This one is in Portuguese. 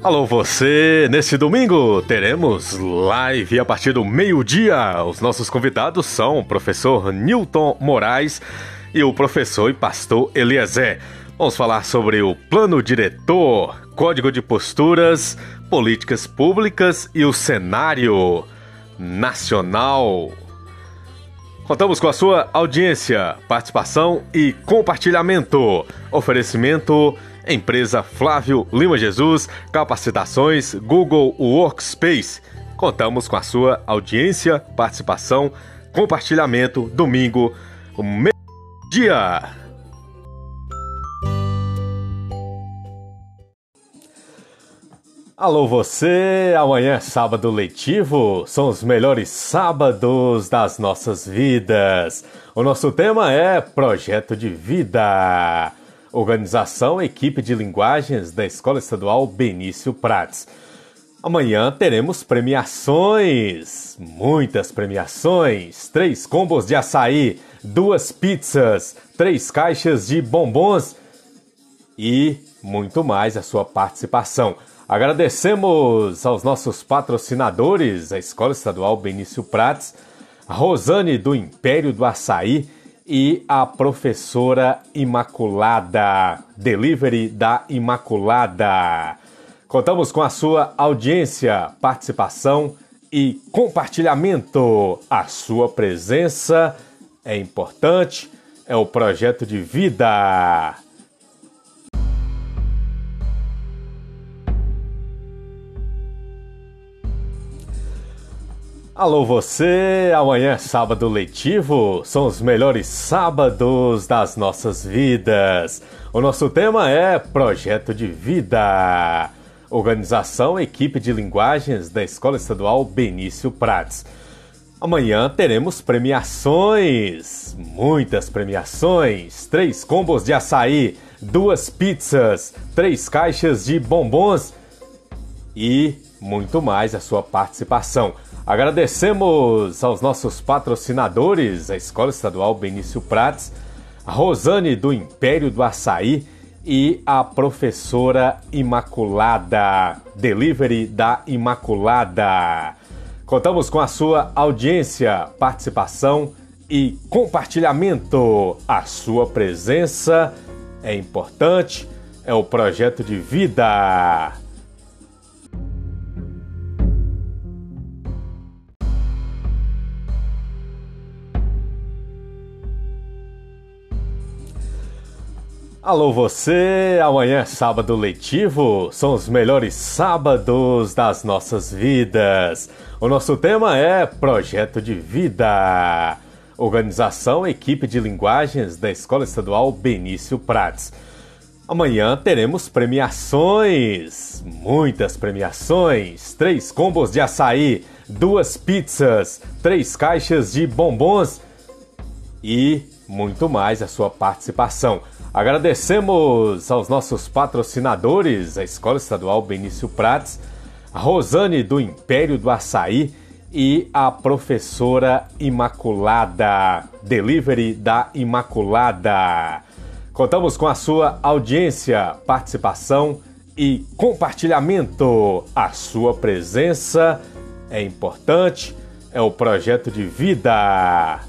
Alô você! Nesse domingo teremos live a partir do meio-dia. Os nossos convidados são o professor Newton Moraes e o professor e pastor Eliezer. Vamos falar sobre o plano diretor, código de posturas, políticas públicas e o cenário nacional. Contamos com a sua audiência, participação e compartilhamento. Oferecimento Empresa Flávio Lima Jesus, capacitações Google Workspace. Contamos com a sua audiência, participação, compartilhamento, domingo, meio-dia. Alô você, amanhã é sábado letivo, são os melhores sábados das nossas vidas. O nosso tema é Projeto de Vida. Organização Equipe de Linguagens da Escola Estadual Benício Prats. Amanhã teremos premiações, muitas premiações, três combos de açaí, duas pizzas, três caixas de bombons e muito mais a sua participação. Agradecemos aos nossos patrocinadores, a Escola Estadual Benício Prats, a Rosane do Império do Açaí e a professora Imaculada, Delivery da Imaculada. Contamos com a sua audiência, participação e compartilhamento. A sua presença é importante, é o projeto de vida. Alô você, amanhã é sábado letivo, são os melhores sábados das nossas vidas. O nosso tema é Projeto de Vida. Organização Equipe de Linguagens da Escola Estadual Benício Prats. Amanhã teremos premiações, muitas premiações, três combos de açaí, duas pizzas, três caixas de bombons e muito mais a sua participação. Agradecemos aos nossos patrocinadores, a Escola Estadual Benício Prats, a Rosane do Império do Açaí e a professora Imaculada, Delivery da Imaculada. Contamos com a sua audiência, participação e compartilhamento. A sua presença é importante, é o projeto de vida. Alô você, amanhã é sábado letivo, são os melhores sábados das nossas vidas. O nosso tema é Projeto de Vida. Organização Equipe de Linguagens da Escola Estadual Benício Prats. Amanhã teremos premiações, muitas premiações, três combos de açaí, duas pizzas, três caixas de bombons e muito mais a sua participação. Agradecemos aos nossos patrocinadores, a Escola Estadual Benício Prats, a Rosane do Império do Açaí e a professora Imaculada, Delivery da Imaculada. Contamos com a sua audiência, participação e compartilhamento. A sua presença é importante, é o projeto de vida.